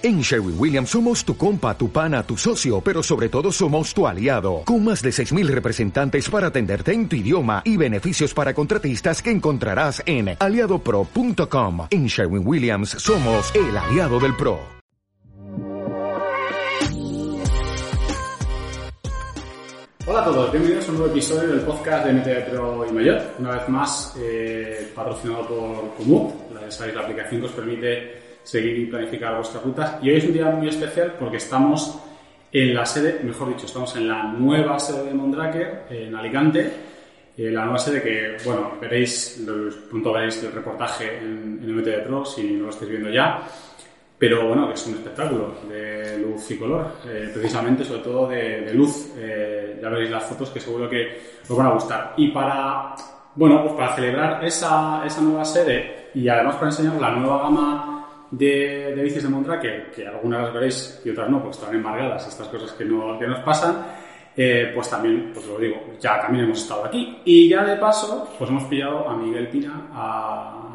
En Sherwin Williams somos tu compa, tu pana, tu socio, pero sobre todo somos tu aliado, con más de 6.000 representantes para atenderte en tu idioma y beneficios para contratistas que encontrarás en aliadopro.com. En Sherwin Williams somos el aliado del PRO. Hola a todos, bienvenidos a un nuevo episodio del podcast de MT Pro y Mayor. Una vez más, eh, patrocinado por Komoot, la, la aplicación que os permite seguir y planificar vuestras rutas. Y hoy es un día muy especial porque estamos en la sede, mejor dicho, estamos en la nueva sede de Mondraker, en Alicante. Eh, la nueva sede que, bueno, veréis, pronto veréis el reportaje en, en MTV Pro si no lo estáis viendo ya. Pero bueno, es un espectáculo de luz y color, eh, precisamente, sobre todo de, luz. Eh, ya veréis las fotos que seguro que os van a gustar. Y para, bueno, pues para celebrar esa, esa nueva sede y además para enseñaros la nueva gama de, de bicis de Mondraker, que algunas las veréis y otras no, pues están embargadas, estas cosas que, no, que nos pasan, eh, pues también, pues lo digo, ya también hemos estado aquí. Y ya de paso, pues hemos pillado a Miguel Pina,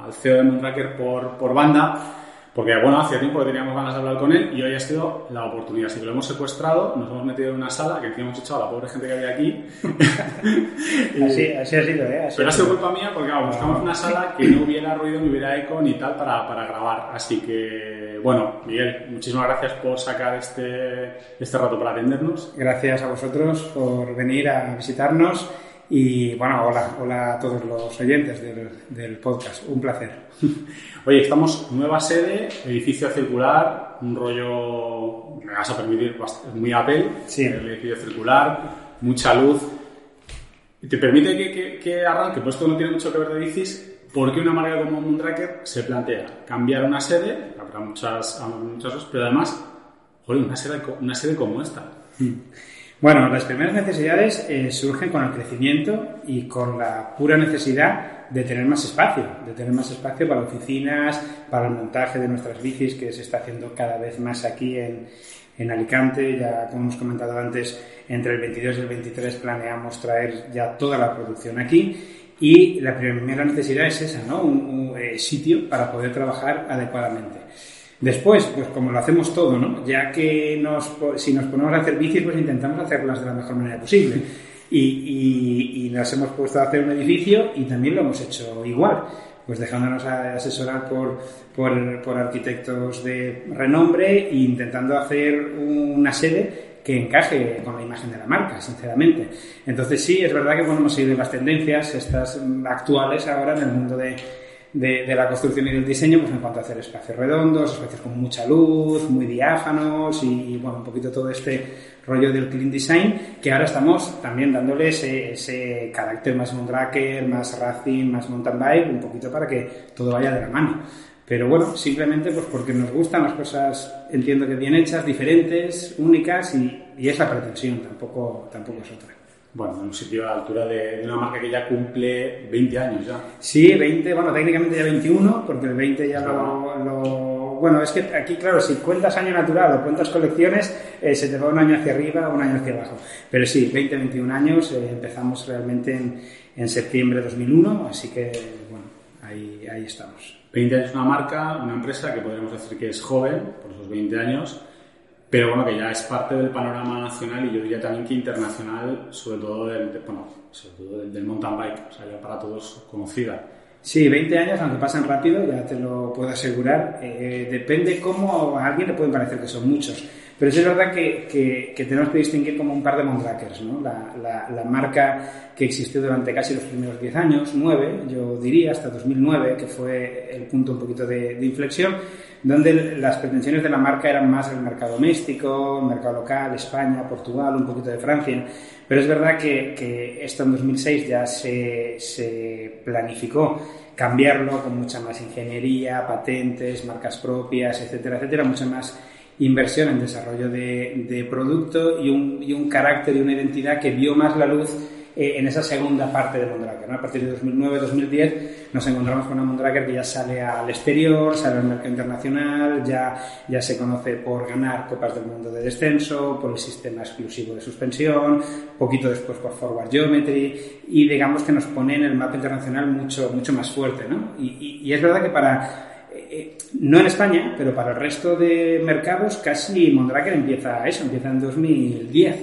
al CEO de Mondraker por, por banda, porque, bueno, hacía tiempo que teníamos ganas de hablar con él y hoy ha sido la oportunidad. Así que lo hemos secuestrado, nos hemos metido en una sala que encima hemos echado a la pobre gente que había aquí. así, así, ha sido, ¿eh? Pero ha sido culpa mía porque, vamos, buscamos una sala que no hubiera ruido, ni hubiera eco ni tal para, para grabar. Así que, bueno, Miguel, muchísimas gracias por sacar este, este rato para atendernos. Gracias a vosotros por venir a visitarnos. Y bueno, hola, hola a todos los oyentes del, del podcast. Un placer. Oye, estamos nueva sede, edificio circular, un rollo, me vas a permitir, muy Apple, sí. el edificio circular, mucha luz. Te permite que, que, arranque, pues esto no tiene mucho que ver de bicis, porque una marca como Moontracker se plantea cambiar una sede, habrá muchas, muchas pero además, joder, una sede, una sede como esta. Bueno, las primeras necesidades eh, surgen con el crecimiento y con la pura necesidad de tener más espacio, de tener más espacio para oficinas, para el montaje de nuestras bicis, que se está haciendo cada vez más aquí en, en Alicante. Ya, como hemos comentado antes, entre el 22 y el 23 planeamos traer ya toda la producción aquí. Y la primera necesidad es esa, ¿no? Un, eh, sitio para poder trabajar adecuadamente. Después, pues como lo hacemos todo, ¿no? Ya que nos, si nos ponemos a hacer bicis, pues intentamos hacerlas de la mejor manera posible. Y, y, nos hemos puesto a hacer un edificio y también lo hemos hecho igual, pues dejándonos asesorar por, por, por arquitectos de renombre e intentando hacer una sede que encaje con la imagen de la marca, sinceramente. Entonces sí, es verdad que bueno, hemos seguido las tendencias, estas actuales ahora en el mundo de de, la construcción y del diseño, pues en cuanto a hacer espacios redondos, espacios con mucha luz, muy diáfanos y, bueno, un poquito todo este rollo del clean design, que ahora estamos también dándole ese, carácter más mondraker, más racing, más mountain bike, un poquito para que todo vaya de la mano. Pero bueno, simplemente pues porque nos gustan las cosas, entiendo que bien hechas, diferentes, únicas y, y es la pretensión, tampoco, tampoco es otra. Bueno, en un sitio a la altura de, una marca que ya cumple 20 años ya. Sí, 20, bueno, técnicamente ya 21, porque el 20 ya lo, Bueno, es que aquí, claro, si cuentas año natural o cuentas colecciones, eh, se te va un año hacia arriba o un año hacia abajo. Pero sí, 20, 21 años, eh, empezamos realmente en, en septiembre de 2001, así que, bueno, ahí, ahí estamos. 20 años una marca, una empresa que podríamos decir que es joven, por esos 20 años, pero bueno, que ya es parte del panorama nacional y yo diría también que internacional, sobre todo del, bueno, sobre todo del, mountain bike, o sea, ya para todos conocida. Sí, 20 años, aunque pasan rápido, ya te lo puedo asegurar. Eh, depende cómo a alguien le pueden parecer que son muchos. Pero es verdad que, que, tenemos que distinguir como un par de Mondrakers, ¿no? La, la, la, marca que existió durante casi los primeros 10 años, 9, yo diría, hasta 2009, que fue el punto un poquito de, de inflexión, donde las pretensiones de la marca eran más el mercado doméstico, el mercado local, España, Portugal, un poquito de Francia. Pero es verdad que, que esto en 2006 ya se, se planificó cambiarlo con mucha más ingeniería, patentes, marcas propias, etcétera, etcétera, mucha más inversión en desarrollo de, de producto y un, y un carácter y una identidad que vio más la luz eh, en esa segunda parte de Mondraker. ¿no? A partir de 2009-2010 nos encontramos con una Mondraker que ya sale al exterior, sale al mercado internacional, ya, ya se conoce por ganar Copas del Mundo de descenso, por el sistema exclusivo de suspensión, poquito después por Forward Geometry y digamos que nos pone en el mapa internacional mucho, mucho más fuerte. ¿no? Y, y, y es verdad que para eh, no en España, pero para el resto de mercados casi Mondraker empieza eso, empieza en 2010,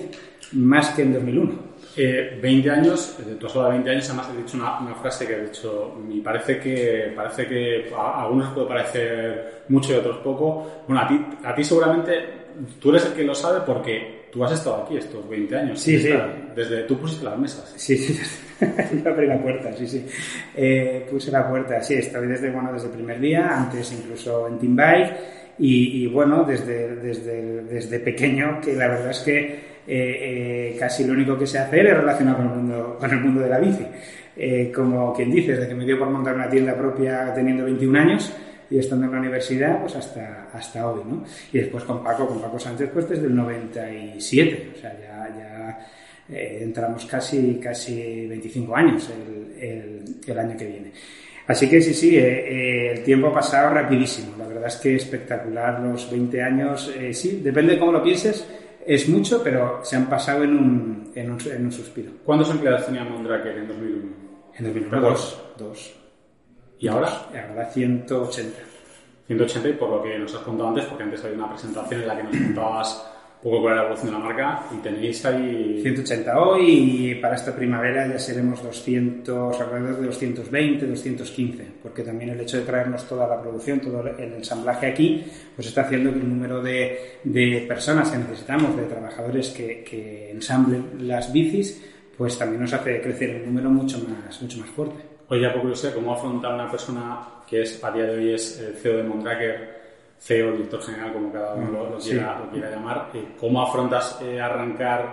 más que en 2001. 20 eh, años, tú has hablado de 20 años, además he dicho una, frase que he dicho, me parece que, parece que a algunos puede parecer mucho y a otros poco. Bueno, a ti, a ti seguramente, tú eres el que lo sabe porque tú has estado aquí estos 20 años. Sí, sí. Desde, tú pusiste las mesas. Sí, sí, yo abrí la puerta, sí, sí. Eh, puse la puerta, sí, estoy desde, bueno, desde el primer día, antes incluso en Team Bike, y, bueno, desde, desde, desde pequeño, que la verdad es que eh, eh, casi lo único que sé hacer es relacionado con el mundo, con el mundo de la bici. Eh, como quien dice, desde que me dio por montar una tienda propia teniendo 21 años y estando en la universidad, pues hasta, hasta hoy, ¿no? Y después con Paco, con Paco Sánchez, pues desde el 97, o sea, ya, ya entramos casi, casi 25 años el, el, año que viene. Así que sí, sí, el tiempo ha pasado rapidísimo. La verdad es que espectacular los 20 años. sí, depende de cómo lo pienses es mucho, pero se han pasado en un, en un, en un suspiro. ¿Cuántos empleados tenía Mondraker en 2001? En 2001, dos. dos. ¿Y ahora? ahora 180. 180 y por lo que nos has contado antes, porque antes había una presentación en la que nos contabas poco con la evolución de la marca y tenéis ahí... 180 hoy y para esta primavera ya seremos 200, alrededor de 220, 215, porque también el hecho de traernos toda la producción, todo el ensamblaje aquí, pues está haciendo que el número de, de personas que necesitamos, de trabajadores que, que ensamblen las bicis, pues también nos hace crecer un número mucho más, mucho más fuerte. Oye, por curiosidad, ¿cómo afronta una persona que es a día de hoy es el CEO de Mondraker CEO, director general, como cada uno lo, quiera, llamar, eh, ¿cómo afrontas eh, arrancar,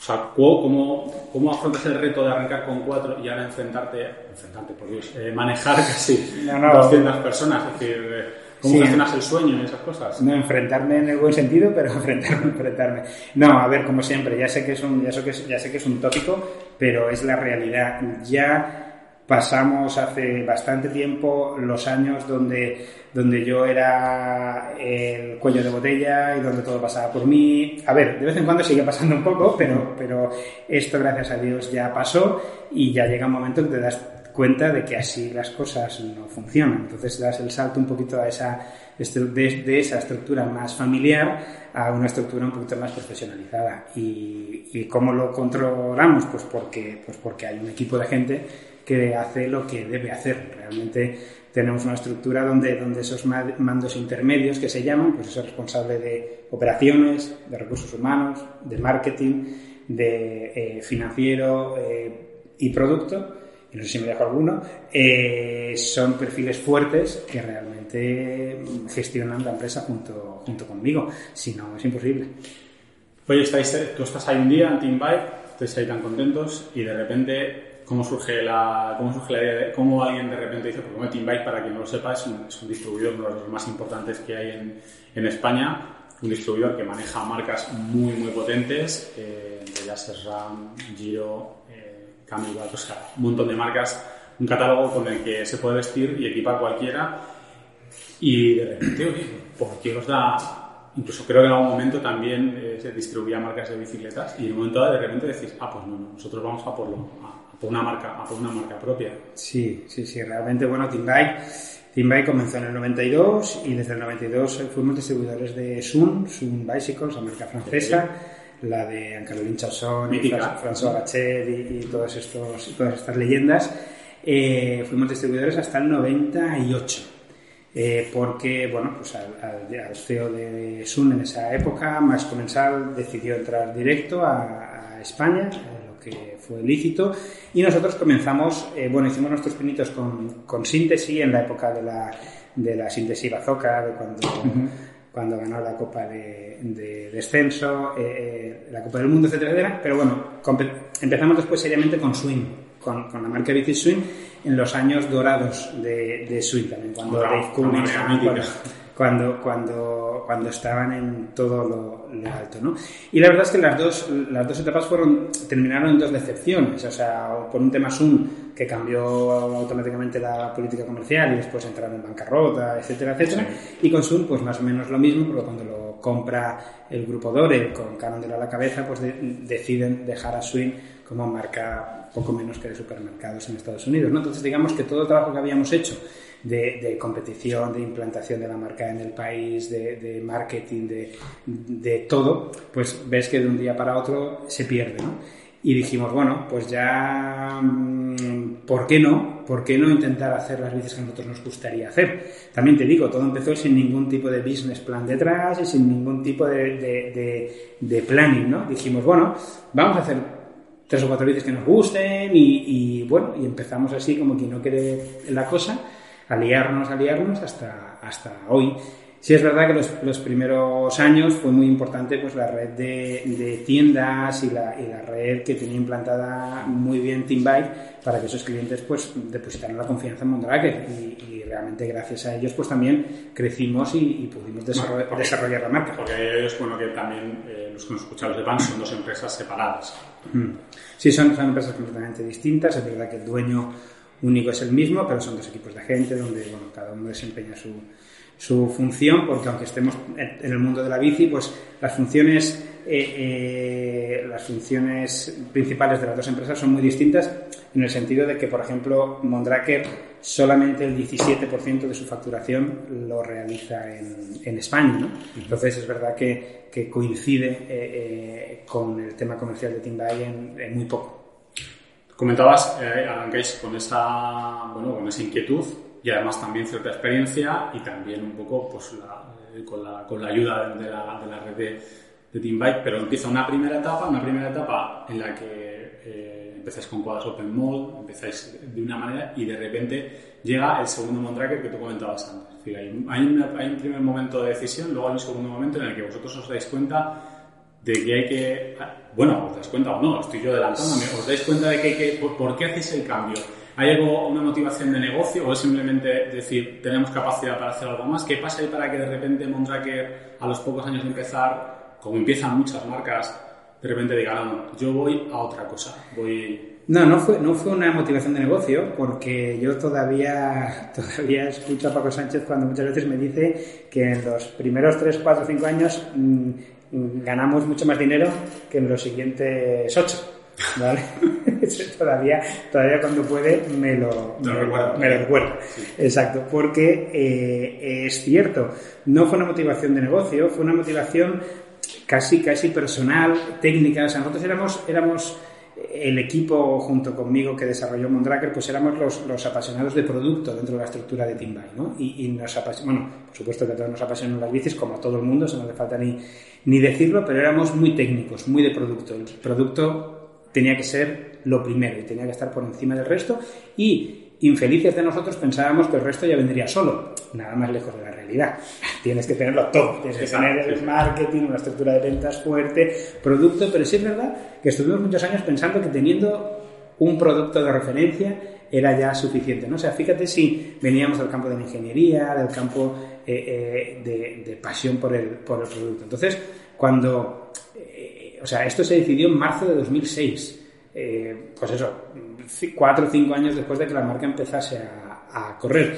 o sea, ¿cómo, ¿cómo, afrontas el reto de arrancar con cuatro y ahora enfrentarte, enfrentarte, por Dios, eh, manejar casi no, no, 200 personas? Es decir, ¿Cómo gestionas el sueño y esas cosas? No, enfrentarme en el buen sentido, pero enfrentarme, enfrentarme. No, a ver, como siempre, ya sé que es un, ya sé que es, ya sé que es un tópico, pero es la realidad. Ya pasamos hace bastante tiempo los años donde, donde yo era el cuello de botella y donde todo pasaba por mí. A ver, de vez en cuando sigue pasando un poco, pero, pero esto gracias a Dios ya pasó y ya llega un momento en que te das cuenta de que así las cosas no funcionan. Entonces das el salto un poquito a esa, de, de esa estructura más familiar a una estructura un poquito más profesionalizada. ¿Y, y cómo lo controlamos? Pues porque, pues porque hay un equipo de gente que hace lo que debe hacer. Realmente tenemos una estructura donde, donde esos mandos intermedios que se llaman, pues es responsable de operaciones, de recursos humanos, de marketing, de eh, financiero eh, y producto, y no sé si me dejo alguno, eh, son perfiles fuertes que realmente gestionan la empresa junto, junto conmigo. Si no, es imposible. Oye, estáis, tú estás ahí un día en Team Bike, estáis ahí tan contentos y de repente cómo surge la, cómo surge la idea de cómo alguien de repente dice, porque Team Bike, para quien no lo sepa, es un, distribuidor, uno de los más importantes que hay en, en, España, un distribuidor que maneja marcas muy, muy potentes, eh, entre ellas RAM, Giro, eh, o sea, un montón de marcas, un catálogo con el que se puede vestir y equipar cualquiera. Y de repente, oye, ¿por qué os da incluso creo que en algún momento también eh, se distribuía marcas de bicicletas y en un momento de repente decís, ah, pues no, no, nosotros vamos a por, lo, por una marca, por una marca propia. Sí, sí, sí, realmente, bueno, Team Bike, comenzó en el 92 y desde el 92 fuimos distribuidores de Sun, Sun Bicycles, la marca francesa, la de Caroline Chasson, François Gachet y, todos estos, todas estas leyendas. Eh, fuimos distribuidores hasta el 98. Eh, porque, bueno, pues al, al, CEO de Sun en esa época, Max Comensal, decidió entrar directo a, a España, que fue lícito. Y nosotros comenzamos, eh, bueno, hicimos nuestros pinitos con, con síntesis en la época de la, de la síntesis Bazooka, de cuando, cuando ganó la Copa de, de Descenso, eh, eh, la Copa del Mundo, etcétera, etcétera. Pero bueno, empezamos después seriamente con Swing, con, con la marca Bici Swing, en los años dorados de, de Swing también, cuando Dave Cummings, cuando, cuando, cuando estaban en todo lo, alto. ¿no? Y la verdad es que las dos, las dos etapas fueron, terminaron en dos decepciones. O sea, por un tema Sun, que cambió automáticamente la política comercial y después entraron en bancarrota, etcétera, etcétera. Y con Sun, pues más o menos lo mismo, porque cuando lo compra el grupo Dore con Canondel a la cabeza, pues deciden dejar a Swing como marca poco menos que de supermercados en Estados Unidos. ¿no? Entonces, digamos que todo el trabajo que habíamos hecho de, competición, de implantación de la marca en el país, de, marketing, de, de, todo, pues ves que de un día para otro se pierde. ¿no? Y dijimos, bueno, pues ya, mm, ¿por qué no? ¿Por qué no intentar hacer las bicis que a nosotros nos gustaría hacer? También te digo, todo empezó sin ningún tipo de business plan detrás y sin ningún tipo de, planning, ¿no? Dijimos, bueno, vamos a hacer tres o cuatro bicis que nos gusten y, y, bueno, y empezamos así como quien no quiere la cosa, a liarnos, a liarnos hasta, hasta hoy. Sí es verdad que los, los, primeros años fue muy importante pues la red de, de tiendas y la, y la, red que tenía implantada muy bien TeamBike para que esos clientes pues depositaran la confianza en Mondraker y, y realmente gracias a ellos pues también crecimos y, pudimos desarrollar, desarrollar, la marca. Porque ellos, bueno, que también eh, los que nos escuchamos de van son dos empresas separadas. Mm. Sí, son, son empresas completamente distintas, es verdad que el dueño único es el mismo, pero son dos equipos de gente donde bueno, cada uno desempeña su su función, porque aunque estemos en el mundo de la bici, pues las funciones, eh, eh, las funciones principales de las dos empresas son muy distintas en el sentido de que, por ejemplo, Mondraker solamente el 17% de su facturación lo realiza en, en España, ¿no? Entonces es verdad que, que coincide eh, con el tema comercial de Timbay en, en muy poco. Comentabas, eh, con esa, bueno, con esa inquietud y además también cierta experiencia y también un poco pues, eh, con, la, con, la, ayuda de la, de la red de, de Team Bike, pero empieza una primera etapa, una primera etapa en la que eh, empezáis con cuadros Open Mode, empezáis de una manera y de repente llega el segundo Mondraker que tú comentabas antes. Es decir, hay, hay, un primer momento de decisión, luego hay un segundo momento en el que vosotros os dais cuenta de que hay que... Bueno, os dais cuenta o no, estoy yo adelantándome, os dais cuenta de que hay que... ¿Por, qué hacéis el cambio? ¿Hay algo, una motivación de negocio o es simplemente decir, tenemos capacidad para hacer algo más? ¿Qué pasa ahí para que de repente Mondraker, a los pocos años de empezar, como empiezan muchas marcas, de repente diga, no, yo voy a otra cosa, voy... No, no fue, no fue una motivación de negocio, porque yo todavía, todavía escucho a Paco Sánchez cuando muchas veces me dice que en los primeros 3, 4, 5 años mmm, ganamos mucho más dinero que en los siguientes 8. ¿vale? todavía, todavía cuando puede me lo, me, lo recuerda. Exacto, porque eh, es cierto, no fue una motivación de negocio, fue una motivación casi, casi personal, técnica. O sea, nosotros éramos, éramos el equipo junto conmigo que desarrolló Mondraker, pues éramos los, los, apasionados de producto dentro de la estructura de Team ¿no? Y, y nos bueno, por supuesto que a todos nos apasionan las bicis, como a todo el mundo, eso no hace falta ni, ni decirlo, pero éramos muy técnicos, muy de producto. El producto tenía que ser lo primero y tenía que estar por encima del resto y infelices de nosotros pensábamos que el resto ya vendría solo, nada más lejos de la realidad. Tienes que tenerlo todo, tienes que tener el marketing, una estructura de ventas fuerte, producto, pero sí es verdad que estuvimos muchos años pensando que teniendo un producto de referencia era ya suficiente. ¿no? O sea, fíjate si veníamos del campo de la ingeniería, del campo eh, eh, de, pasión por el, por el producto. Entonces, cuando o sea, esto se decidió en marzo de 2006. Eh, pues eso, cuatro o cinco años después de que la marca empezase a, correr.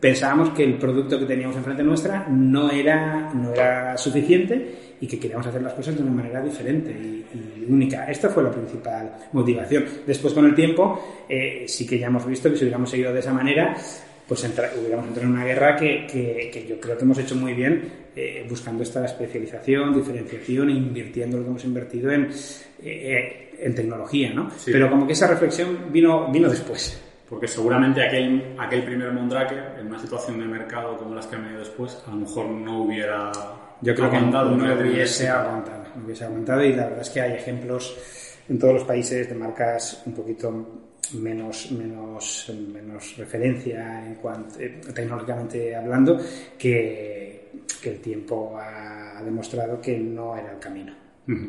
Pensábamos que el producto que teníamos enfrente nuestra no era, no era suficiente y que queríamos hacer las cosas de una manera diferente y, única. Esta fue la principal motivación. Después, con el tiempo, eh, sí que ya hemos visto que si hubiéramos seguido de esa manera, pues hubiéramos entrado en una guerra que, que, yo creo que hemos hecho muy bien eh, buscando esta especialización, diferenciación e invirtiendo lo que hemos invertido en, eh, en tecnología, ¿no? Pero como que esa reflexión vino, vino después. Porque seguramente aquel, aquel primer Mondraker, en una situación de mercado como las que han venido después, a lo mejor no hubiera yo creo aguantado, que no, no hubiese aguantado, no hubiese aguantado. Y la verdad es que hay ejemplos en todos los países de marcas un poquito menos, menos, menos referencia en cuanto, eh, tecnológicamente hablando, que, que, el tiempo ha demostrado que no era el camino,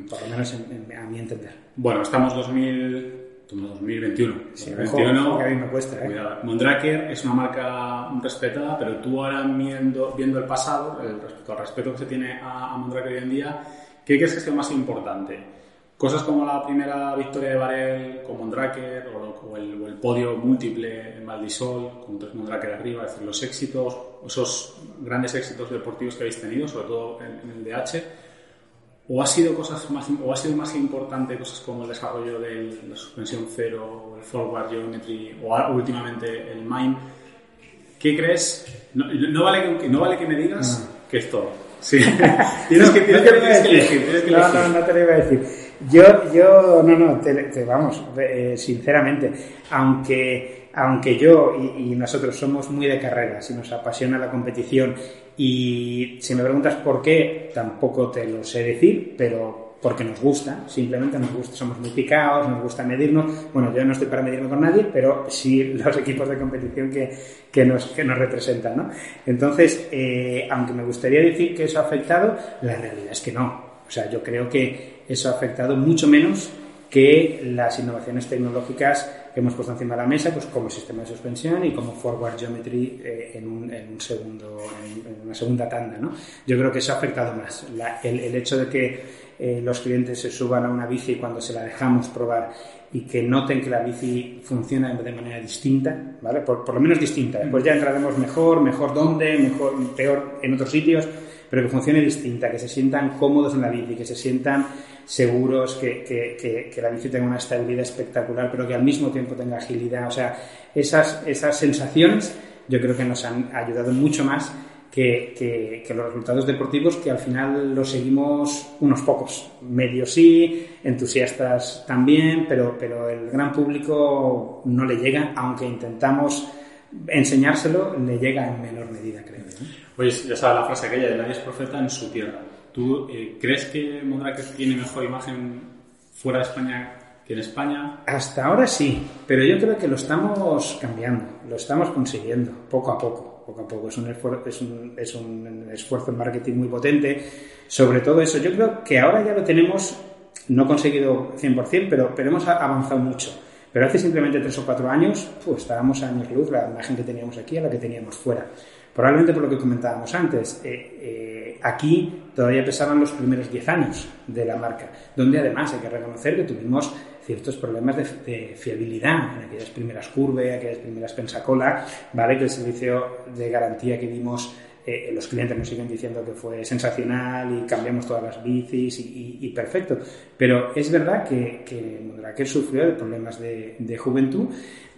por lo menos a mi entender. Bueno, estamos 2000, 2021. Sí, 2021 que a mí me cuesta. ¿eh? Mondraker es una marca respetada, pero tú ahora viendo, viendo el pasado, el respecto al respeto que se tiene a, a Mondraker hoy en día, ¿qué crees que es lo más importante? Cosas como la primera victoria de Varel con Mondraker o, el, podio múltiple en Valdisol con tres Mondraker arriba, es decir, los éxitos, esos grandes éxitos deportivos que habéis tenido, sobre todo en, el DH, ¿O ha sido cosas más, o ha sido más importante cosas como el desarrollo de la suspensión cero, el forward geometry o últimamente el MIME? ¿Qué crees? No, vale, que, no vale que me digas que es todo. Sí. tienes que, tienes, que, elegir, tienes que No, no, no te lo iba a decir. Yo, yo, no, no, te, vamos, eh, sinceramente, aunque, aunque yo y, nosotros somos muy de carreras y nos apasiona la competición y si me preguntas por qué, tampoco te lo sé decir, pero porque nos gusta, simplemente nos gusta, somos muy picados, nos gusta medirnos. Bueno, yo no estoy para medirme con nadie, pero sí los equipos de competición que, que, nos, que nos representan, ¿no? Entonces, eh, aunque me gustaría decir que eso ha afectado, la realidad es que no. O sea, yo creo que eso ha afectado mucho menos que las innovaciones tecnológicas que hemos puesto encima de la mesa, pues como sistema de suspensión y como forward geometry eh, en, un, en, un, segundo, en, una segunda tanda, ¿no? Yo creo que eso ha afectado más. el, el, hecho de que eh, los clientes se suban a una bici cuando se la dejamos probar y que noten que la bici funciona de manera distinta, ¿vale? Por, por lo menos distinta. Después ya entraremos mejor, mejor dónde, mejor, peor en otros sitios, pero que funcione distinta, que se sientan cómodos en la bici, que se sientan seguros, que, que, que, la bici tenga una estabilidad espectacular, pero que al mismo tiempo tenga agilidad. O sea, esas, esas sensaciones yo creo que nos han ayudado mucho más que, los resultados deportivos que al final los seguimos unos pocos. Medios sí, entusiastas también, pero, pero el gran público no le llega, aunque intentamos enseñárselo, le llega en menor medida, creo. Pues ya sabes la frase aquella de nadie es profeta en su tierra. ¿Tú eh, crees que Mondraker tiene mejor imagen fuera de España que en España? Hasta ahora sí, pero yo creo que lo estamos cambiando, lo estamos consiguiendo poco a poco. Poco a poco. Es un, esfuerzo, es, un, es un esfuerzo en marketing muy potente. Sobre todo eso, yo creo que ahora ya lo tenemos, no conseguido 100%, pero, pero hemos avanzado mucho. Pero hace simplemente tres o cuatro años, pues estábamos a años luz la imagen que teníamos aquí a la que teníamos fuera. Probablemente por lo que comentábamos antes, eh, eh, aquí todavía pesaban los primeros 10 años de la marca, donde además hay que reconocer que tuvimos ciertos problemas de, fiabilidad en aquellas primeras curvas, aquellas primeras pensacola, ¿vale? Que el servicio de garantía que dimos eh, los clientes nos siguen diciendo que fue sensacional y cambiamos todas las bicis y, perfecto. Pero es verdad que, que sufrió de problemas de, juventud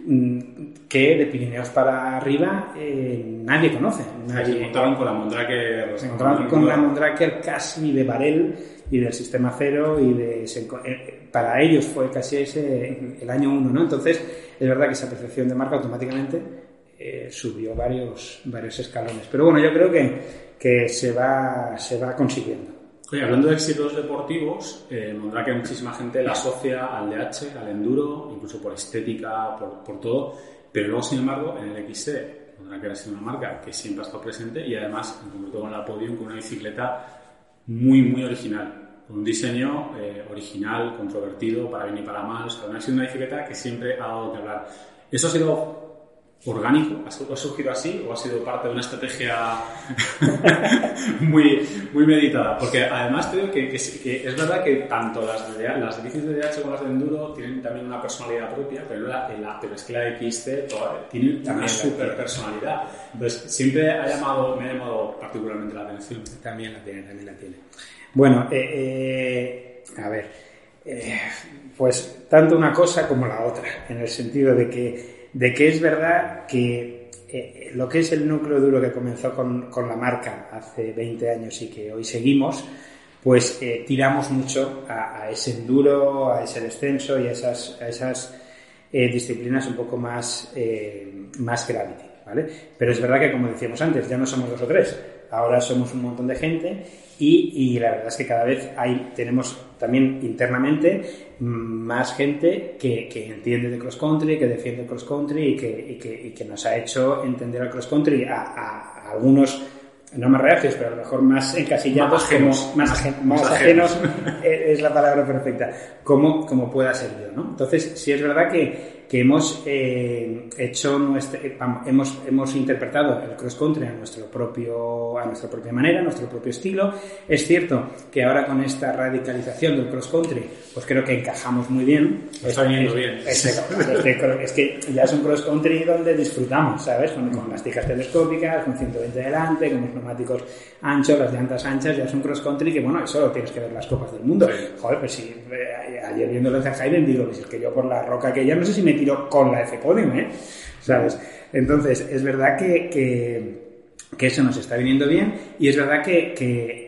mm, que de Pirineos para arriba eh, nadie conoce. Nadie, se encontraron con la Mondraker. Se encontraron con la Mondraker casi de Varel y del sistema cero y de eh, para ellos fue casi ese el año uno, ¿no? Entonces es verdad que esa percepción de marca automáticamente eh, subió varios, varios escalones. Pero bueno, yo creo que, que se, va, se va consiguiendo. Oye, hablando de éxitos deportivos, eh, que muchísima gente la asocia al DH, al enduro, incluso por estética, por, por todo, pero luego, sin embargo, en el XC, que ha sido una marca que siempre ha estado presente y además, en concreto con la Podium, con una bicicleta muy, muy original, con un diseño eh, original, controvertido, para bien y para mal, o sea, ha sido una bicicleta que siempre ha dado que hablar. Eso ha sido orgánico? ¿Ha surgido así o ha sido parte de una estrategia muy, muy meditada? Porque además creo que, que, es verdad que tanto las, de, las bicis de DH como las de Enduro tienen también una personalidad propia, pero, la, pero es que la XT tiene una super personalidad. Entonces, siempre ha llamado, me ha llamado particularmente la atención. También la tiene, también la tiene. Bueno, eh, eh, a ver, eh, pues tanto una cosa como la otra, en el sentido de que de que es verdad que eh, lo que es el núcleo duro que comenzó con, la marca hace 20 años y que hoy seguimos, pues eh, tiramos mucho a, ese enduro, a ese descenso y a esas, esas eh, disciplinas un poco más, más gravity, ¿vale? Pero es verdad que, como decíamos antes, ya no somos dos o tres, ahora somos un montón de gente y, la verdad es que cada vez hay, tenemos también internamente más gente que, entiende de cross country, que defiende el cross country y que, que, nos ha hecho entender el cross country a, algunos no más reacios, pero a lo mejor más encasillados, más ajenos, más, ajenos, es la palabra perfecta, como, como pueda ser yo. ¿no? Entonces, sí es verdad que que hemos eh, hecho nuestra, hemos, hemos interpretado el cross country a nuestro propio a nuestra propia manera, a nuestro propio estilo. Es cierto que ahora con esta radicalización del cross country, pues creo que encajamos muy bien. Está viniendo bien. Es, que ya es un cross country donde disfrutamos, ¿sabes? Con, las tijas telescópicas, con 120 delante, con los neumáticos anchos, las llantas anchas, ya es un cross country que bueno, eso tienes que ver las copas del mundo. Joder, pues si eh, ayer viendo el Hayden digo, pues es que yo por la roca que ya no sé si me tiro con la F-Podium, ¿eh? ¿Sabes? Entonces, es verdad que, que, eso nos está viniendo bien y es verdad que,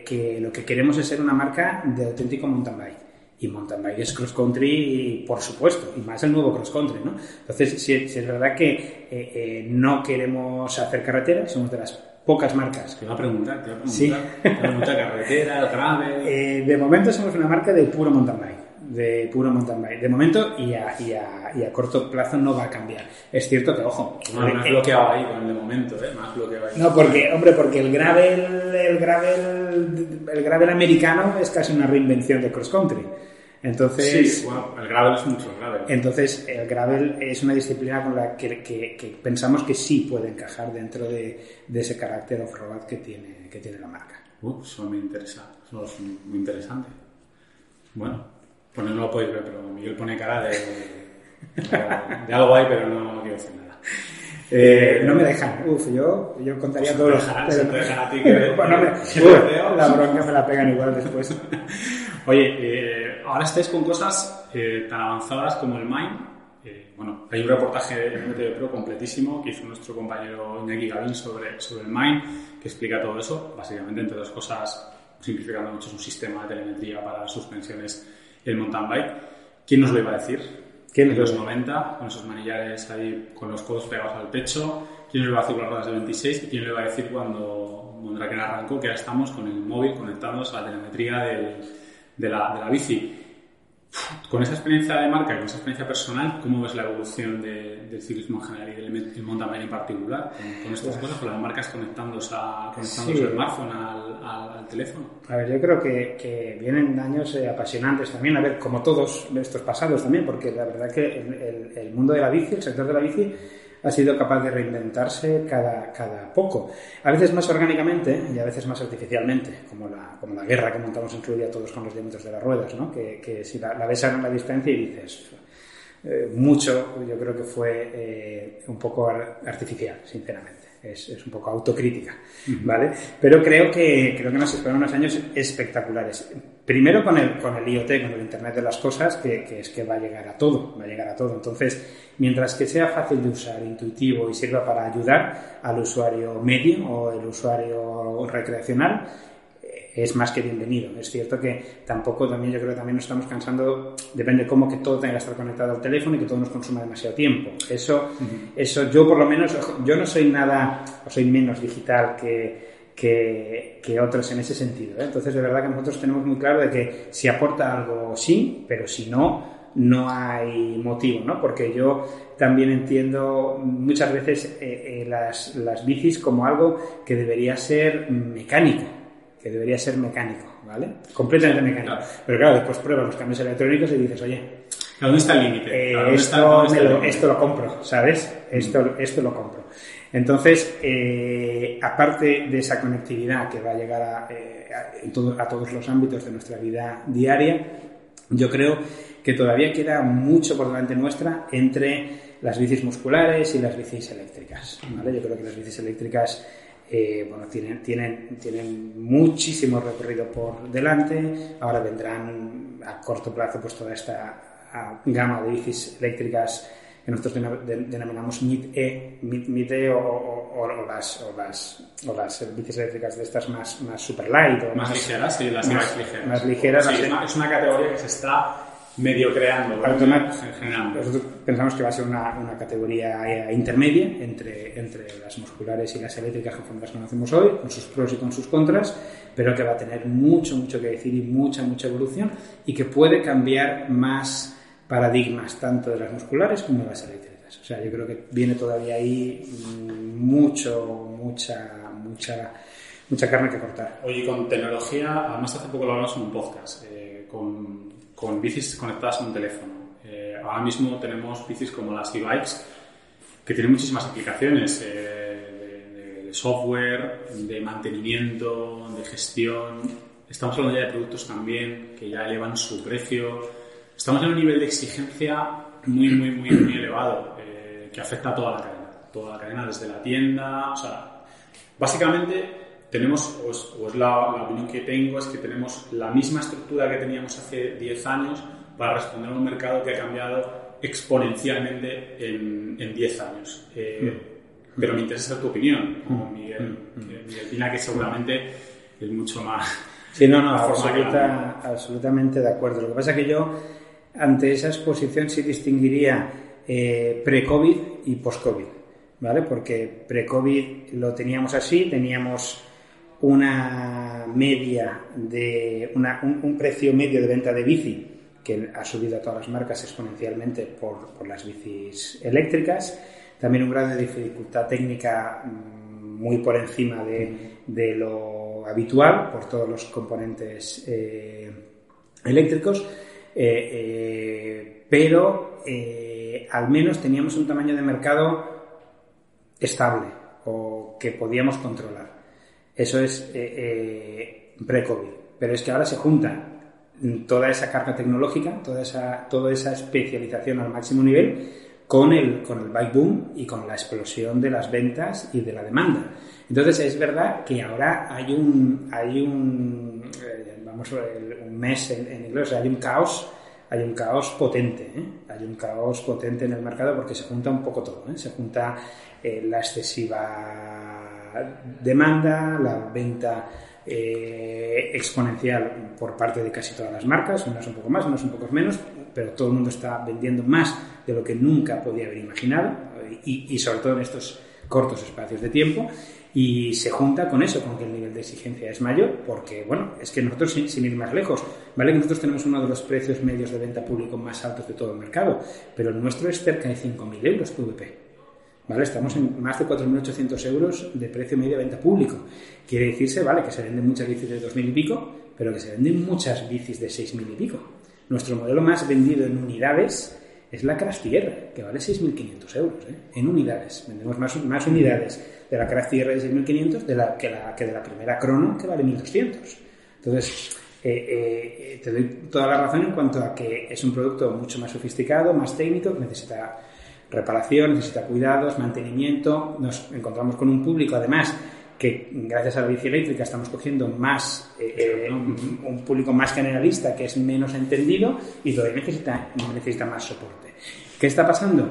que, lo que queremos es ser una marca de auténtico mountain bike. Y mountain bike es cross country, por supuesto, y más el nuevo cross country, ¿no? Entonces, si, es verdad que eh, eh, no queremos hacer carreteras, somos de las pocas marcas. Te va a preguntar, te va a preguntar. Sí. Te va a preguntar carretera, grave. Eh, de momento somos una marca de puro mountain bike de puro mountain bike. De momento y a, y, a, y a, corto plazo no va a cambiar. Es cierto que, ojo... No, más bloqueado ahí con el de momento, ¿eh? Más bloqueado ahí. No, porque, hombre, porque el gravel, el gravel, el gravel americano es casi una reinvención de cross country. Entonces, sí, el gravel es mucho gravel. Entonces, el gravel es una disciplina con la que, que, pensamos que sí puede encajar dentro de, de ese carácter off-road que tiene, que tiene la marca. Uh, eso me interesa, eso es muy interesante. Bueno, pues no lo podéis ver, pero Miguel pone cara de, de, algo ahí, pero no, quiero decir nada. Eh, no me dejan. Uf, yo, yo contaría todo. Pues lo que dejan a ti que, bueno, me, uf, la bronca me la pegan igual después. Oye, eh, ahora estáis con cosas eh, tan avanzadas como el Mind. Eh, bueno, hay un reportaje de MTV Pro completísimo que hizo nuestro compañero Iñaki Gavín sobre, sobre el Mind, que explica todo eso. Básicamente, entre dos cosas, simplificando mucho, es un sistema de telemetría para las suspensiones el mountain bike. ¿Quién nos lo iba a decir? ¿Quién en los 90, con esos manillares ahí con los codos pegados al pecho. ¿Quién nos lo iba a decir con las ruedas de 26? ¿Y quién lo iba a decir cuando Mondraken arrancó? Que ahora estamos con el móvil conectados a la telemetría del, de, la, de la bici. Con esa experiencia de marca y con esa experiencia personal, ¿cómo ves la evolución del ciclismo en general y del mountain bike en particular? Con, estas cosas, con las marcas conectándose, a, conectándose el smartphone al, teléfono. A ver, yo creo que, que vienen años eh, apasionantes también, a ver, como todos estos pasados también, porque la verdad que el, el mundo de la bici, el sector de la bici, ha sido capaz de reinventarse cada, cada poco. A veces más orgánicamente y a veces más artificialmente, como la, como la guerra que montamos en su día todos con los diámetros de las ruedas, ¿no? que, que si la, ves a la distancia y dices, eh, mucho, yo creo que fue eh, un poco artificial, sinceramente. Es, es, un poco autocrítica, ¿vale? Pero creo que, creo que nos esperan unos años espectaculares. Primero con el, con el IoT, con el Internet de las Cosas, que, que es que va a llegar a todo, va a llegar a todo. Entonces, Mientras que sea fácil de usar, intuitivo y sirva para ayudar al usuario medio o el usuario recreacional, eh, es más que bienvenido. Es cierto que tampoco, también yo creo que también nos estamos cansando, depende cómo que todo tenga que estar conectado al teléfono y que todo nos consuma demasiado tiempo. Eso, eso yo por lo menos, yo no soy nada, o soy menos digital que, que, que, otros en ese sentido. ¿eh? Entonces, de verdad que nosotros tenemos muy claro de que si aporta algo, sí, pero si no, no hay motivo, ¿no? Porque yo también entiendo muchas veces eh, eh, las, las, bicis como algo que debería ser mecánico, que debería ser mecánico, ¿vale? Completamente mecánico. Pero claro, después pruebas los cambios electrónicos y dices, oye, ¿dónde está el límite? Eh, esto, lo, esto lo compro, ¿sabes? Esto, esto lo compro. Entonces, aparte de esa conectividad que va a llegar a, a todos los ámbitos de nuestra vida diaria, yo creo que todavía queda mucho por delante nuestra entre las bicis musculares y las bicis eléctricas. ¿vale? Yo creo que las bicis eléctricas eh, bueno, tienen, tienen, tienen muchísimo recorrido por delante. Ahora vendrán a corto plazo pues toda esta gama de bicis eléctricas que nosotros denominamos MID-E, mid -E o, las, o, las, o las bicis eléctricas de estas más, más super light. O más, ligeras, sí, las más, ligeras. Más ligeras. es una categoría que se está medio creando. Nosotros pensamos que va a ser una, una categoría eh, intermedia entre, entre las musculares y las eléctricas como las conocemos hoy, con sus pros y con sus contras, pero que va a tener mucho, mucho que decir y mucha, mucha evolución y que puede cambiar más paradigmas tanto de las musculares como de las eléctricas. O sea, yo creo que viene todavía ahí mm, mucho, mucha, mucha, mucha carne que cortar. Oye, con tecnología, además hace poco lo hablamos en un podcast, eh, con con bicis conectadas a un teléfono. Eh, ahora mismo tenemos bicis como las e-bikes que tienen muchísimas aplicaciones eh, de, software, de mantenimiento, de gestión. Estamos hablando ya de productos también que ya elevan su precio. Estamos en un nivel de exigencia muy, muy, muy, muy elevado eh, que afecta a toda la cadena. Toda la cadena desde la tienda. O sea, básicamente tenemos, o es, la, la, opinión que tengo, es que tenemos la misma estructura que teníamos hace 10 años para responder a un mercado que ha cambiado exponencialmente en, 10 años. Eh, mm. Pero me interesa tu opinión, como mm. Miguel, mm. Miguel Pina, que seguramente es mucho más... Sí, no, no, absolutamente de acuerdo. Lo que pasa es que yo, ante esa exposición, sí distinguiría eh, pre-COVID y post-COVID, ¿vale? Porque pre-COVID lo teníamos así, teníamos una media de un, precio medio de venta de bici que ha subido a todas las marcas exponencialmente por, las bicis eléctricas. También un grado de dificultad técnica mm, muy por encima de, lo habitual por todos los componentes eh, eléctricos, eh, eh, pero al menos teníamos un tamaño de mercado estable o que podíamos controlar. Eso es pre-COVID. Pero es que ahora se junta toda esa carga tecnológica, toda esa, toda esa especialización al máximo nivel con el, con el bike boom y con la explosión de las ventas y de la demanda. Entonces es verdad que ahora hay un, hay un, eh, un mes en, inglés, hay un caos, hay un caos potente, ¿eh? hay un caos potente en el mercado porque se junta un poco todo, ¿eh? se junta la excesiva demanda, la venta eh, exponencial por parte de casi todas las marcas, unas un poco más, unas un poco menos, pero todo el mundo está vendiendo más de lo que nunca podía haber imaginado y, sobre todo en estos cortos espacios de tiempo y se junta con eso, con que el nivel de exigencia es mayor, porque, bueno, es que nosotros, sin, ir más lejos, vale que nosotros tenemos uno de los precios medios de venta público más altos de todo el mercado, pero el nuestro es cerca de 5.000 euros PVP. ¿vale? Estamos en más de 4.800 euros de precio medio de venta público. Quiere decirse, ¿vale? Que se venden muchas bicis de 2.000 y pico, pero que se venden muchas bicis de 6.000 y pico. Nuestro modelo más vendido en unidades es la Craft Tierra, que vale 6.500 euros, ¿eh? En unidades. Vendemos más, más unidades de la Craft Tierra de 6.500 de la, que, la, que de la primera Crono, que vale 1.200. Entonces, eh, eh, te doy toda la razón en cuanto a que es un producto mucho más sofisticado, más técnico, que necesita reparación, necesita cuidados, mantenimiento. Nos encontramos con un público, además, que gracias a la bici eléctrica estamos cogiendo más, eh, eh, un, público más generalista que es menos entendido y todavía necesita, necesita más soporte. ¿Qué está pasando?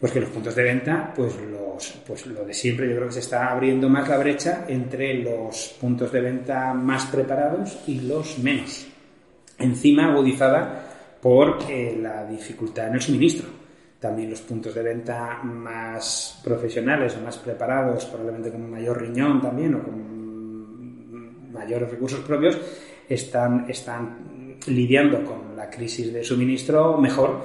Pues que los puntos de venta, pues, los, pues lo de siempre, yo creo que se está abriendo más la brecha entre los puntos de venta más preparados y los menos. Encima agudizada por eh, la dificultad en el suministro también los puntos de venta más profesionales o más preparados, probablemente con mayor riñón también o con mayores recursos propios, están, están lidiando con la crisis de suministro mejor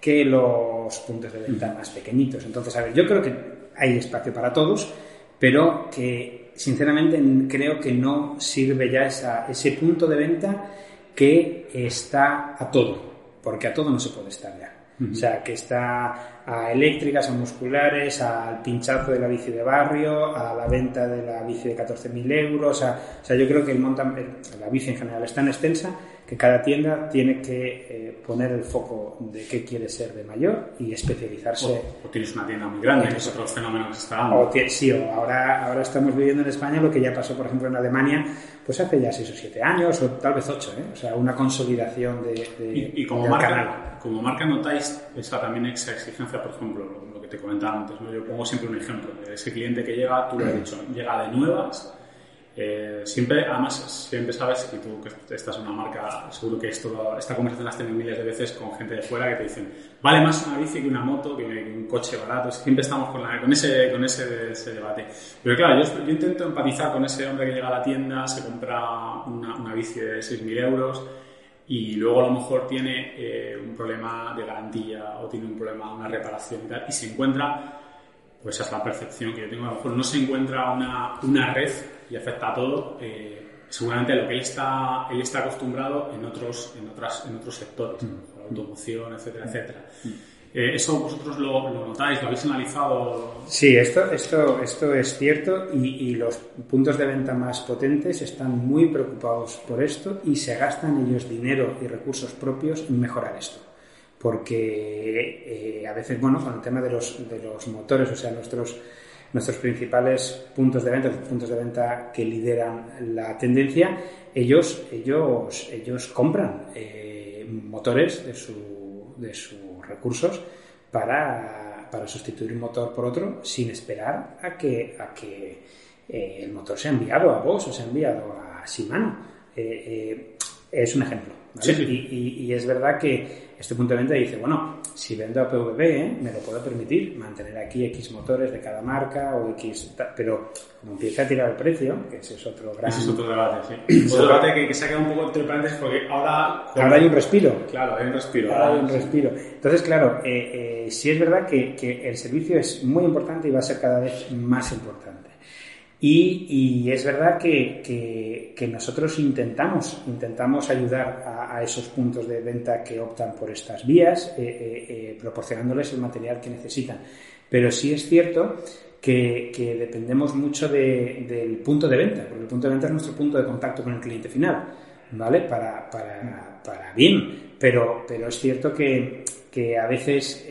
que los puntos de venta más pequeñitos. Entonces, a ver, yo creo que hay espacio para todos, pero que sinceramente creo que no sirve ya ese punto de venta que está a todo, porque a todo no se puede estar ya. O sea, que está a eléctricas, a musculares, al pinchazo de la bici de barrio, a la venta de la bici de 14.000 euros. o sea, yo creo que el montan, la bici en general es tan extensa que cada tienda tiene que eh, poner el foco de qué quiere ser de mayor y especializarse. O, tienes una tienda muy grande, que es otro fenómeno que se está dando. sí, o ahora, ahora estamos viviendo en España lo que ya pasó, por ejemplo, en Alemania, pues hace ya 6 o 7 años, o tal vez 8, ¿eh? o sea, una consolidación de, y, como marca, como marca notáis esa también esa exigencia, por ejemplo, lo, que te comentaba antes, ¿no? yo pongo siempre un ejemplo, de ese cliente que llega, tú lo has dicho, llega de nuevas, eh, siempre, además, siempre sabes, y tú que estás en una marca, seguro que esto, esta conversación la has tenido miles de veces con gente de fuera que te dicen, vale más una bici que una moto, que un coche barato. Siempre estamos con, con, ese, con ese, debate. Pero claro, yo, yo, intento empatizar con ese hombre que llega a la tienda, se compra una, una bici de 6.000 euros y luego a lo mejor tiene eh, un problema de garantía o tiene un problema, una reparación y tal, y se encuentra, pues esa es la percepción que yo tengo, a lo mejor no se encuentra una, una red y afecta a todo, eh, seguramente lo que él está, él está acostumbrado en otros, en otras, en otros sectores. Mm. automoción, etcétera, etcétera. Eh, ¿Eso vosotros lo, notáis, lo habéis analizado? Sí, esto, esto, esto es cierto y, los puntos de venta más potentes están muy preocupados por esto y se gastan ellos dinero y recursos propios en mejorar esto. Porque eh, a veces, bueno, con el tema de los, de los motores, o sea, nuestros, nuestros principales puntos de venta, los puntos de venta que lideran la tendencia, ellos, ellos, ellos compran eh, motores de su, de su recursos para, para, sustituir un motor por otro sin esperar a que, a que eh, el motor sea enviado a vos o sea enviado a Shimano. Es un ejemplo. Y, es verdad que este punto de venta dice, bueno, si vendo a PVB, ¿eh? me lo puedo permitir, mantener aquí X motores de cada marca o X, pero como empieza a tirar el precio, que ese es otro gran... Ese es otro debate, sí. otro debate que, que se ha quedado un poco entre paréntesis porque ahora... Ahora hay un respiro. Claro, hay un respiro. Ahora hay un respiro. Entonces, claro, eh, eh, sí es verdad que, que el servicio es muy importante y va a ser cada vez más importante. Y, es verdad que, nosotros intentamos, intentamos ayudar a, esos puntos de venta que optan por estas vías, eh, eh, eh, proporcionándoles el material que necesitan. Pero sí es cierto que, dependemos mucho del punto de venta, porque el punto de venta es nuestro punto de contacto con el cliente final, ¿vale? Para, para, bien, pero, pero es cierto que, a veces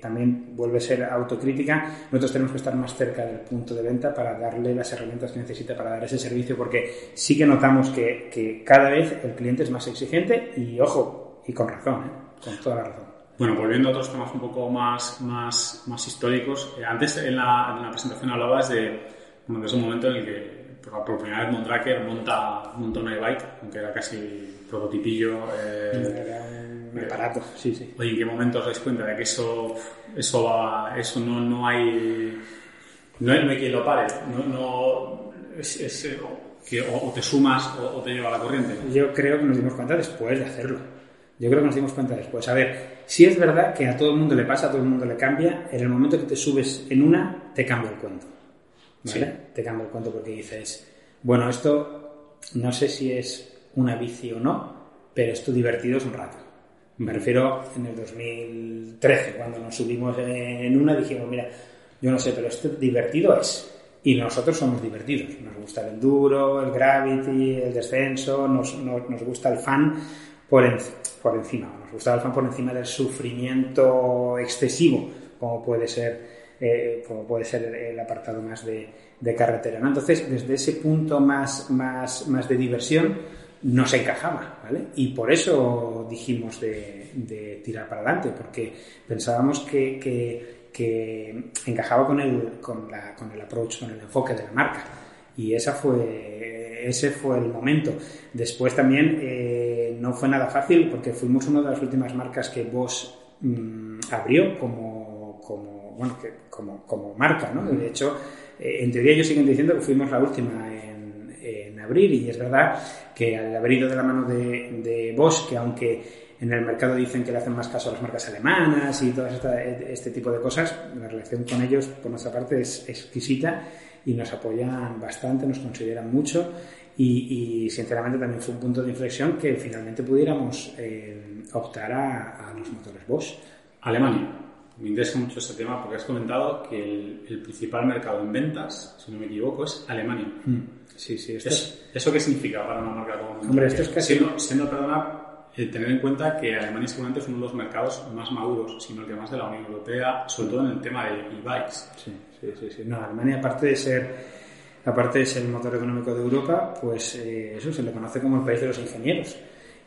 también vuelve a ser autocrítica, nosotros tenemos que estar más cerca del punto de venta para darle las herramientas que necesita para dar ese servicio, porque sí que notamos que, cada vez el cliente es más exigente y, ojo, y con razón, ¿eh? con toda la razón. Bueno, volviendo a otros temas un poco más, más, más históricos, eh, antes en la, en la, presentación hablabas de, bueno, es un momento en el que por, primera vez Mondraker monta, monta una e-bike, aunque era casi prototipillo. Eh, me barato, sí, sí. Oye, ¿en qué momento os dais cuenta de que eso, eso va, eso no, no hay, no hay, quien lo pare? No, no es, que o, te sumas o, te lleva a la corriente. Yo creo que nos dimos cuenta después de hacerlo. Yo creo que nos dimos cuenta después. A ver, si es verdad que a todo el mundo le pasa, a todo el mundo le cambia, en el momento que te subes en una, te cambia el cuento. ¿Vale? Te cambia el cuento porque dices, bueno, esto no sé si es una bici o no, pero esto divertido es un rato. Me refiero en el 2013, cuando nos subimos en una, dijimos, mira, yo no sé, pero esto divertido es. Y nosotros somos divertidos. Nos gusta el enduro, el gravity, el descenso, nos, nos, gusta el fan por, encima. Nos gusta el fan por encima del sufrimiento excesivo, como puede ser, eh, como puede ser el apartado más de, de carretera. ¿no? Entonces, desde ese punto más, más, más de diversión, no se encajaba, ¿vale? Y por eso dijimos de, tirar para adelante, porque pensábamos que, encajaba con el, con, la, con el approach, con el enfoque de la marca. Y esa fue, ese fue el momento. Después también eh, no fue nada fácil porque fuimos una de las últimas marcas que Bosch mm, abrió como, como, bueno, como, como marca, ¿no? De hecho, eh, en teoría ellos siguen diciendo que fuimos la última abrir y es verdad que al haber ido de la mano de, de Bosch, que aunque en el mercado dicen que le hacen más caso a las marcas alemanas y todo este tipo de cosas, la relación con ellos por nuestra parte es exquisita y nos apoyan bastante, nos consideran mucho y, sinceramente también fue un punto de inflexión que finalmente pudiéramos eh, optar a, los motores Bosch. Alemania. Me interesa mucho este tema porque has comentado que el, principal mercado en ventas, si no me equivoco, es Alemania. Mm. Sí, sí. ¿Eso qué significa para una marca como Hombre, esto es casi... Siendo, siendo perdona, eh, tener en cuenta que Alemania seguramente es uno de los mercados más maduros, sino el que más de la Unión Europea, sobre todo en el tema de e-bikes. Sí, sí, sí, sí. No, Alemania, aparte de ser aparte de ser el motor económico de Europa, pues eh, eso se le conoce como el país de los ingenieros.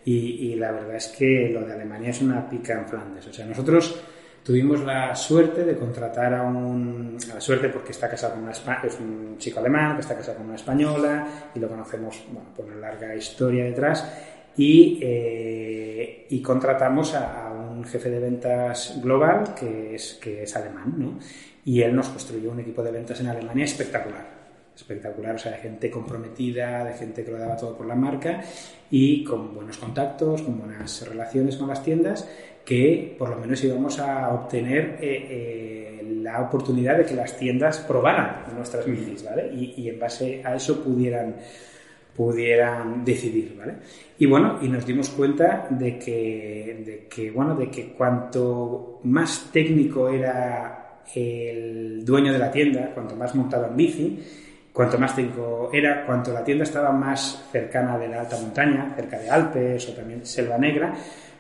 Y, y, la verdad es que lo de Alemania es una pica en Flandes. O sea, nosotros Tuvimos la suerte de contratar a un... la suerte porque está casado con una... es un chico alemán que está casado con una española y lo conocemos bueno, por una larga historia detrás y, eh, y contratamos a, un jefe de ventas global que es, que es alemán, ¿no? Y él nos construyó un equipo de ventas en Alemania espectacular espectacular, o sea, de gente comprometida, de gente que lo daba todo por la marca y con buenos contactos, con buenas relaciones con las tiendas que por lo menos íbamos a obtener eh, eh, la oportunidad de que las tiendas probaran nuestras bicis, ¿vale? Y, en base a eso pudieran, pudieran decidir, ¿vale? Y bueno, y nos dimos cuenta de que, de que, bueno, de que cuanto más técnico era el dueño de la tienda, cuanto más montado en bici, cuanto más técnico era, cuanto la tienda estaba más cercana de la alta montaña, cerca de Alpes o también Selva Negra,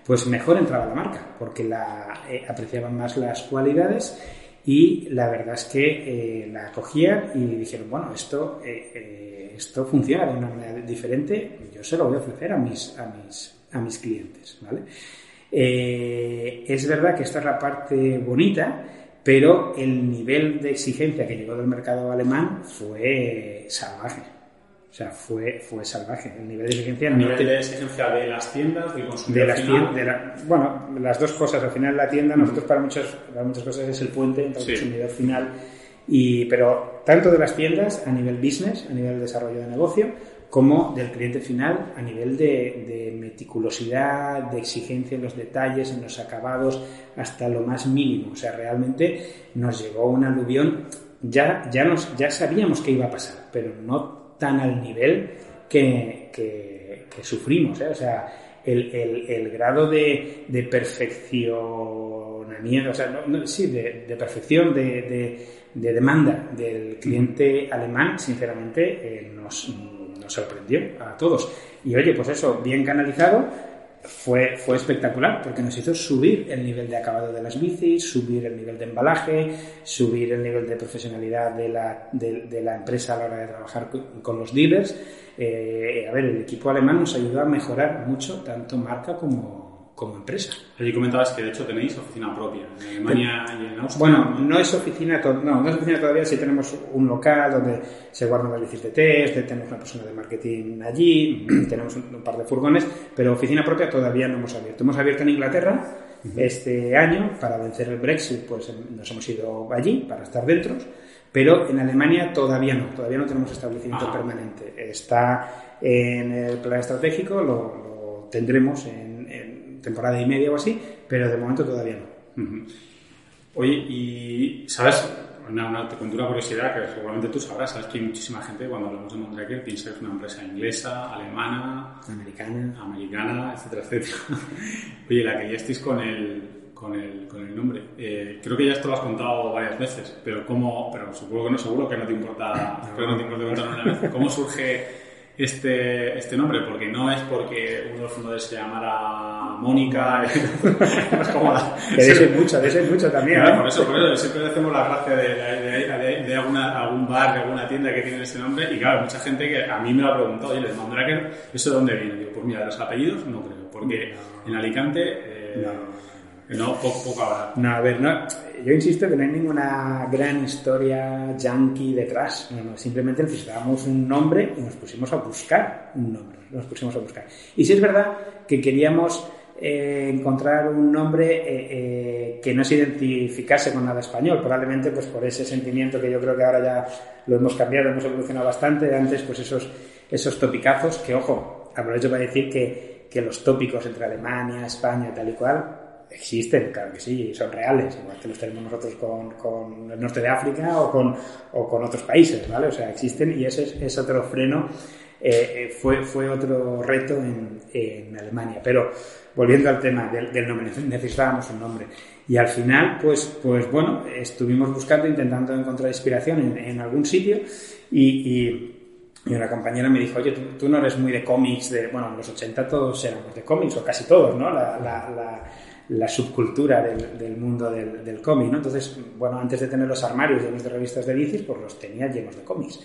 pues mejor entraba la marca, porque la eh, apreciaban más las cualidades y la verdad es que eh, la cogían y dijeron, bueno, esto, eh, esto funciona de una manera diferente, yo se lo voy a ofrecer a mis, a mis, a mis clientes, ¿vale? es verdad que esta es la parte bonita, pero el nivel de exigencia que llegó del mercado alemán fue salvaje. O sea, fue, fue salvaje. El nivel de exigencia... ¿El nivel de exigencia de las tiendas, del consumidor de las Tiendas, bueno, las dos cosas. Al final la tienda, nosotros para muchas, para muchas cosas es el puente entre el consumidor final. Y, pero tanto de las tiendas a nivel business, a nivel desarrollo de negocio, como del cliente final a nivel de, de, meticulosidad, de exigencia en los detalles, en los acabados, hasta lo más mínimo. O sea, realmente nos llegó un aluvión, ya, ya, nos, ya sabíamos que iba a pasar, pero no tan al nivel que, que, sufrimos. ¿eh? O sea, el, el, grado de, de perfeccionamiento, o sea, sí, de, perfección, de, de, demanda del cliente alemán, sinceramente, eh, nos, nos sorprendió a todos. Y oye, pues eso, bien canalizado, fue, fue espectacular porque nos hizo subir el nivel de acabado de las bicis, subir el nivel de embalaje, subir el nivel de profesionalidad de la, de, la empresa a la hora de trabajar con, los dealers. Eh, a ver, el equipo alemán nos ayudó a mejorar mucho, tanto marca como, como empresa. Allí comentabas que de hecho tenéis oficina propia en Alemania y en Austria. Bueno, no es oficina, no, no es oficina todavía, sí tenemos un local donde se guardan las bicis de test, tenemos una persona de marketing allí, tenemos un, par de furgones, pero oficina propia todavía no hemos abierto. Hemos abierto en Inglaterra este año para vencer el Brexit, pues nos hemos ido allí para estar dentro. Pero en Alemania todavía no, todavía no tenemos establecimiento permanente. Está en el plan estratégico, lo, lo tendremos en temporada y media o así, pero de momento todavía no. Oye, y ¿sabes? Una, una, te cuento una curiosidad que seguramente tú sabrás, sabes que hay muchísima gente cuando hablamos de Mondraker piensa que es una empresa inglesa, alemana, americana, americana etcétera, etcétera. Oye, la que ya estéis con el, con el, con el nombre. Eh, creo que ya esto lo has contado varias veces, pero cómo, pero supongo que no, seguro que no te importa, no. no te importa una vez. ¿Cómo surge este, este nombre, porque no es porque uno de los fundadores se llamara Mónica. es como la, que de mucho, de mucho también. ¿eh? por, eso, por eso siempre hacemos la gracia de, de, de, alguna, algún bar, de alguna tienda que tiene ese nombre. Y claro, mucha gente que a mí me lo ha preguntado, oye, de Mandraker, ¿eso de dónde viene? Digo, pues mira, de los apellidos no creo, porque en Alicante. Eh, no, poco, poco ahora. No, a ver, no, yo insisto que no hay ninguna gran historia yankee detrás. No, no, simplemente necesitábamos un nombre y nos pusimos a buscar un nombre. Nos pusimos a buscar. Y si es verdad que queríamos eh, encontrar un nombre eh, eh, que no se identificase con nada español, probablemente pues por ese sentimiento que yo creo que ahora ya lo hemos cambiado, hemos evolucionado bastante. Antes, pues esos, esos topicazos que, ojo, aprovecho para decir que, que los tópicos entre Alemania, España, tal y cual, existen, claro que sí, son reales, igual que los tenemos nosotros con, con el norte de África o con, o con, otros países, ¿vale? O sea, existen y ese es, otro freno, eh, eh, fue, fue otro reto en, en, Alemania. Pero volviendo al tema del, nombre, necesitábamos un nombre. Y al final, pues, pues bueno, estuvimos buscando, intentando encontrar inspiración en, algún sitio y, y y una compañera me dijo, oye, tú, no eres muy de cómics, de, bueno, en los 80 todos éramos de cómics, o casi todos, ¿no? La, la, la subcultura del, del mundo del, del cómic, ¿no? Entonces, bueno, antes de tener los armarios llenos de revistas de bicis, pues los tenía llenos de cómics.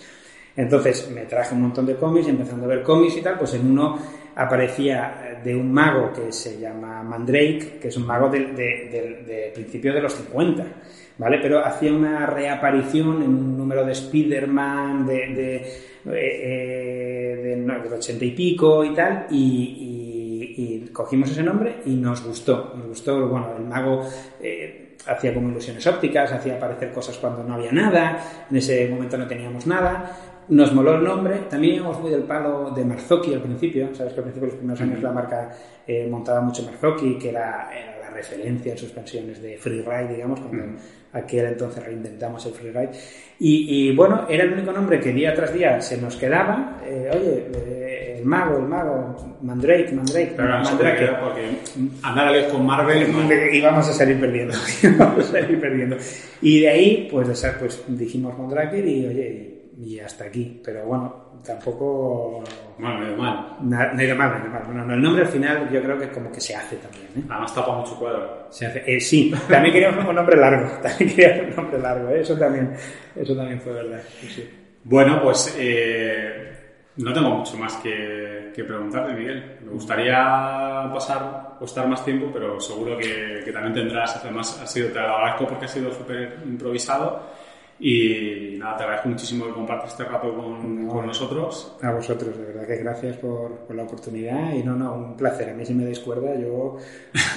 Entonces me traje un montón de cómics y empezando a ver cómics y tal, pues en uno aparecía de un mago que se llama Mandrake, que es un mago del de, de, principio de los 50, ¿vale? Pero hacía una reaparición en un número de Spider-Man de, de, eh, eh, del 80 y pico y tal, y cogimos ese nombre y nos gustó. Nos gustó, bueno, el mago eh, hacía como ilusiones ópticas, hacía aparecer cosas cuando no había nada, en ese momento no teníamos nada. Nos moló el nombre, también íbamos muy del palo de Marzocchi al principio, sabes que al principio de los primeros años la marca eh, montaba mucho Marzocchi, que era, la referencia en suspensiones de freeride, digamos, cuando aquel entonces reinventamos el freeride. Y, y bueno, era el único nombre que día tras día se nos quedaba, eh, oye, el mago, el mago, Mandrake, Mandrake, Pero no Mandrake. porque andar con Marvel no. Y vamos a salir perdiendo, íbamos a salir perdiendo. Y de ahí, pues, de esa- pues dijimos Mondraker y oye, y hasta aquí. Pero bueno, tampoco... Bueno, medio mal. na- de mal, de mal. Bueno, no, el nombre al final yo creo que como que se hace también, ¿eh? Además tapa mucho cuadro. Se hace, eh, sí, también queríamos un nombre largo, también queríamos un nombre largo, ¿eh? eso también, eso también fue verdad. sí, sí. Bueno, pues eh, no tengo mucho más que, que preguntarte, Miguel. Me gustaría pasar o estar más tiempo, pero seguro que, también tendrás. Además, ha sido, te porque ha sido súper improvisado. Y nada, te agradezco muchísimo que compartas este rato con, No. con nosotros. A vosotros, de verdad que gracias por, por la oportunidad y no, no, un placer. A mí si me des cuerda, yo,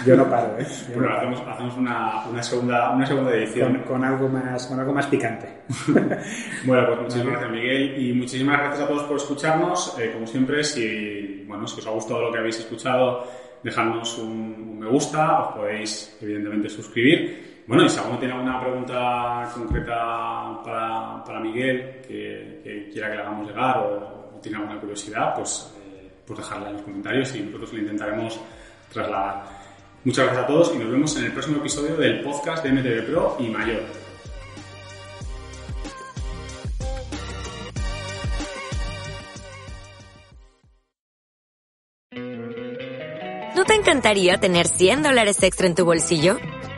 yo no paro, ¿eh? Yo Bueno, no paro. hacemos, hacemos una, una segunda, una segunda Con, edición. con algo más, con algo más picante. Bueno, pues muchísimas gracias Miguel y muchísimas gracias a todos por escucharnos. Eh, como siempre, si, bueno, si os ha gustado lo que habéis escuchado, dejadnos un, un me gusta, os podéis evidentemente suscribir. Bueno, y si alguno tiene alguna pregunta concreta para, para Miguel que, quiera que le hagamos llegar o, tiene alguna curiosidad, pues, eh, pues dejadla en los comentarios y nosotros le intentaremos trasladar. Muchas gracias a todos y nos vemos en el próximo episodio del podcast de MTV Pro y Mayor. ¿No te encantaría tener 100 dólares extra en tu bolsillo?